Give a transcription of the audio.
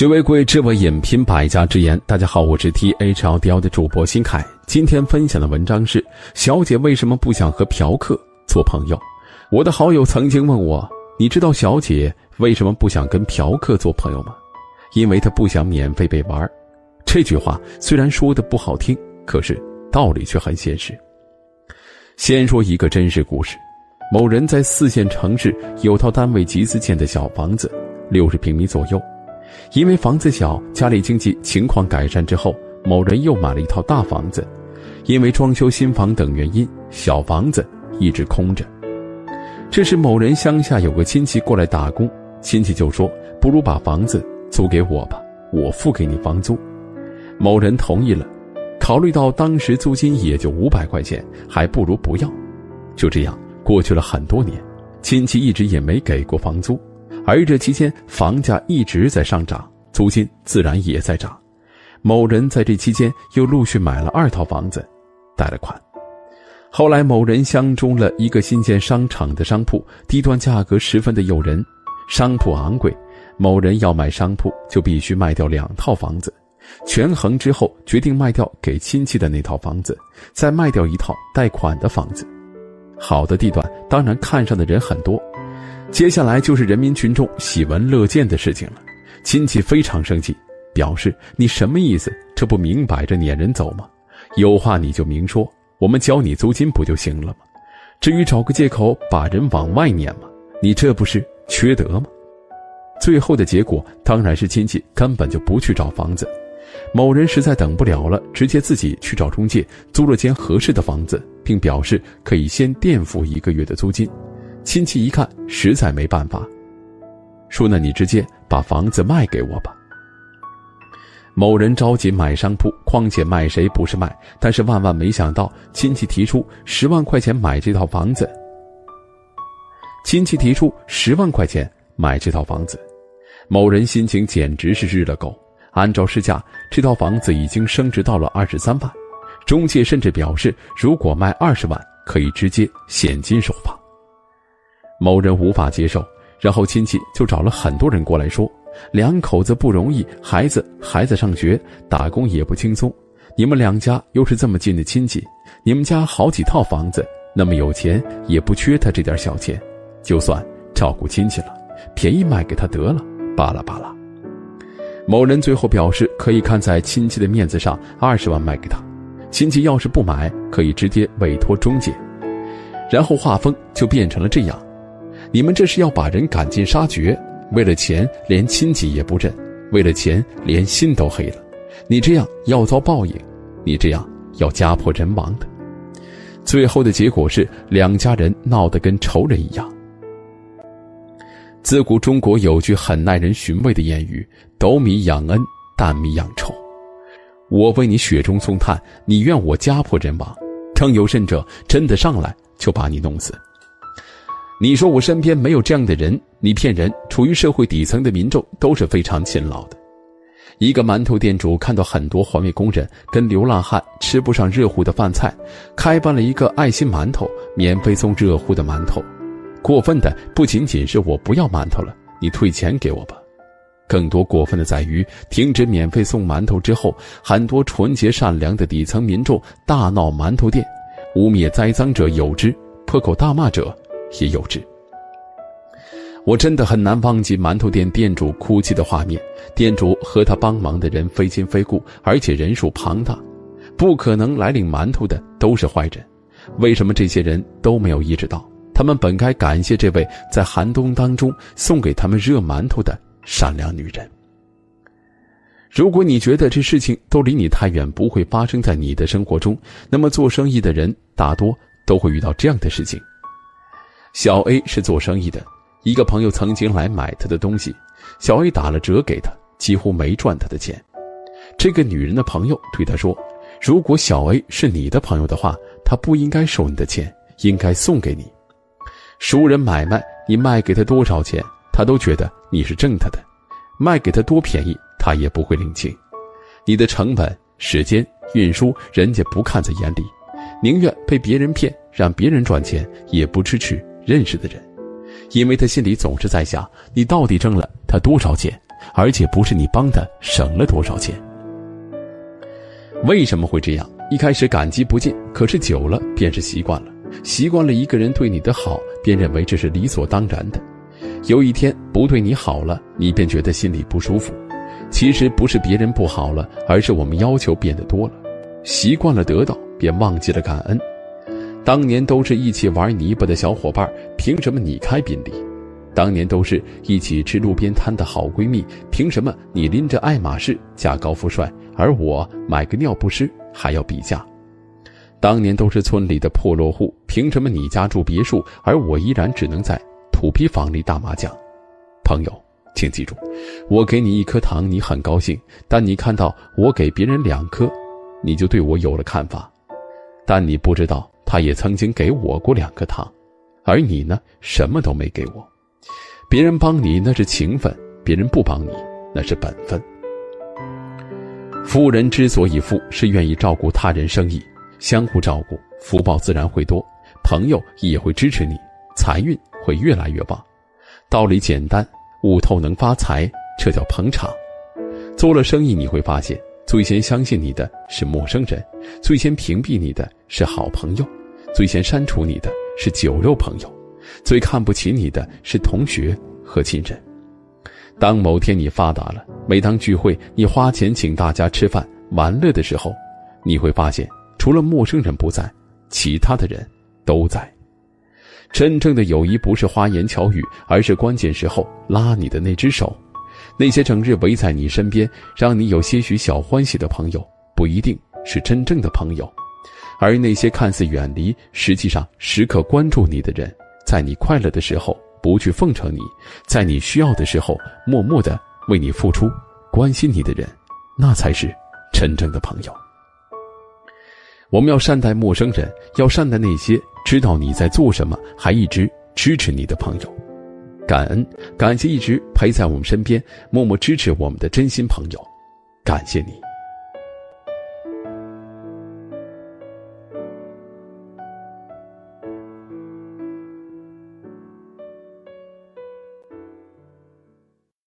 学为贵，知为引，品百家之言。大家好，我是 T H L D L 的主播新凯。今天分享的文章是：小姐为什么不想和嫖客做朋友？我的好友曾经问我：“你知道小姐为什么不想跟嫖客做朋友吗？”因为她不想免费被玩。这句话虽然说的不好听，可是道理却很现实。先说一个真实故事：某人在四线城市有套单位集资建的小房子，六十平米左右。因为房子小，家里经济情况改善之后，某人又买了一套大房子。因为装修新房等原因，小房子一直空着。这时，某人乡下有个亲戚过来打工，亲戚就说：“不如把房子租给我吧，我付给你房租。”某人同意了。考虑到当时租金也就五百块钱，还不如不要。就这样过去了很多年，亲戚一直也没给过房租。而这期间，房价一直在上涨，租金自然也在涨。某人在这期间又陆续买了二套房子，贷了款。后来，某人相中了一个新建商场的商铺，地段价格十分的诱人。商铺昂贵，某人要买商铺就必须卖掉两套房子。权衡之后，决定卖掉给亲戚的那套房子，再卖掉一套贷款的房子。好的地段，当然看上的人很多。接下来就是人民群众喜闻乐见的事情了，亲戚非常生气，表示你什么意思？这不明摆着撵人走吗？有话你就明说，我们交你租金不就行了吗？至于找个借口把人往外撵吗？你这不是缺德吗？最后的结果当然是亲戚根本就不去找房子，某人实在等不了了，直接自己去找中介租了间合适的房子，并表示可以先垫付一个月的租金。亲戚一看，实在没办法，说：“那你直接把房子卖给我吧。”某人着急买商铺，况且卖谁不是卖？但是万万没想到，亲戚提出十万块钱买这套房子。亲戚提出十万块钱买这套房子，某人心情简直是日了狗。按照市价，这套房子已经升值到了二十三万，中介甚至表示，如果卖二十万，可以直接现金收房。某人无法接受，然后亲戚就找了很多人过来说：“两口子不容易，孩子孩子上学，打工也不轻松。你们两家又是这么近的亲戚，你们家好几套房子，那么有钱，也不缺他这点小钱，就算照顾亲戚了，便宜卖给他得了。”巴拉巴拉。某人最后表示可以看在亲戚的面子上，二十万卖给他。亲戚要是不买，可以直接委托中介。然后画风就变成了这样。你们这是要把人赶尽杀绝，为了钱连亲戚也不认，为了钱连心都黑了。你这样要遭报应，你这样要家破人亡的。最后的结果是两家人闹得跟仇人一样。自古中国有句很耐人寻味的谚语：“斗米养恩，担米养仇。”我为你雪中送炭，你愿我家破人亡。更有甚者，真的上来就把你弄死。你说我身边没有这样的人，你骗人。处于社会底层的民众都是非常勤劳的。一个馒头店主看到很多环卫工人跟流浪汉吃不上热乎的饭菜，开办了一个爱心馒头，免费送热乎的馒头。过分的不仅仅是我不要馒头了，你退钱给我吧。更多过分的在于，停止免费送馒头之后，很多纯洁善良的底层民众大闹馒头店，污蔑栽赃者有之，破口大骂者。也幼稚。我真的很难忘记馒头店店主哭泣的画面。店主和他帮忙的人非亲非故，而且人数庞大，不可能来领馒头的都是坏人。为什么这些人都没有意识到，他们本该感谢这位在寒冬当中送给他们热馒头的善良女人？如果你觉得这事情都离你太远，不会发生在你的生活中，那么做生意的人大多都会遇到这样的事情。小 A 是做生意的，一个朋友曾经来买他的东西，小 A 打了折给他，几乎没赚他的钱。这个女人的朋友对他说：“如果小 A 是你的朋友的话，他不应该收你的钱，应该送给你。熟人买卖，你卖给他多少钱，他都觉得你是挣他的；卖给他多便宜，他也不会领情。你的成本、时间、运输，人家不看在眼里，宁愿被别人骗，让别人赚钱，也不支持。”认识的人，因为他心里总是在想：你到底挣了他多少钱？而且不是你帮他省了多少钱。为什么会这样？一开始感激不尽，可是久了便是习惯了。习惯了一个人对你的好，便认为这是理所当然的。有一天不对你好了，你便觉得心里不舒服。其实不是别人不好了，而是我们要求变得多了，习惯了得到，便忘记了感恩。当年都是一起玩泥巴的小伙伴，凭什么你开宾利？当年都是一起吃路边摊的好闺蜜，凭什么你拎着爱马仕嫁高富帅，而我买个尿不湿还要比价？当年都是村里的破落户，凭什么你家住别墅，而我依然只能在土坯房里打麻将？朋友，请记住，我给你一颗糖，你很高兴；但你看到我给别人两颗，你就对我有了看法。但你不知道，他也曾经给我过两颗糖，而你呢，什么都没给我。别人帮你那是情分，别人不帮你那是本分。富人之所以富，是愿意照顾他人生意，相互照顾，福报自然会多，朋友也会支持你，财运会越来越旺。道理简单，悟透能发财，这叫捧场。做了生意你会发现，最先相信你的是陌生人，最先屏蔽你的是好朋友，最先删除你的是酒肉朋友。最看不起你的是同学和亲人。当某天你发达了，每当聚会你花钱请大家吃饭玩乐的时候，你会发现，除了陌生人不在，其他的人都在。真正的友谊不是花言巧语，而是关键时候拉你的那只手。那些整日围在你身边，让你有些许小欢喜的朋友，不一定是真正的朋友。而那些看似远离，实际上时刻关注你的人。在你快乐的时候不去奉承你，在你需要的时候默默的为你付出、关心你的人，那才是真正的朋友。我们要善待陌生人，要善待那些知道你在做什么还一直支持你的朋友。感恩，感谢一直陪在我们身边、默默支持我们的真心朋友，感谢你。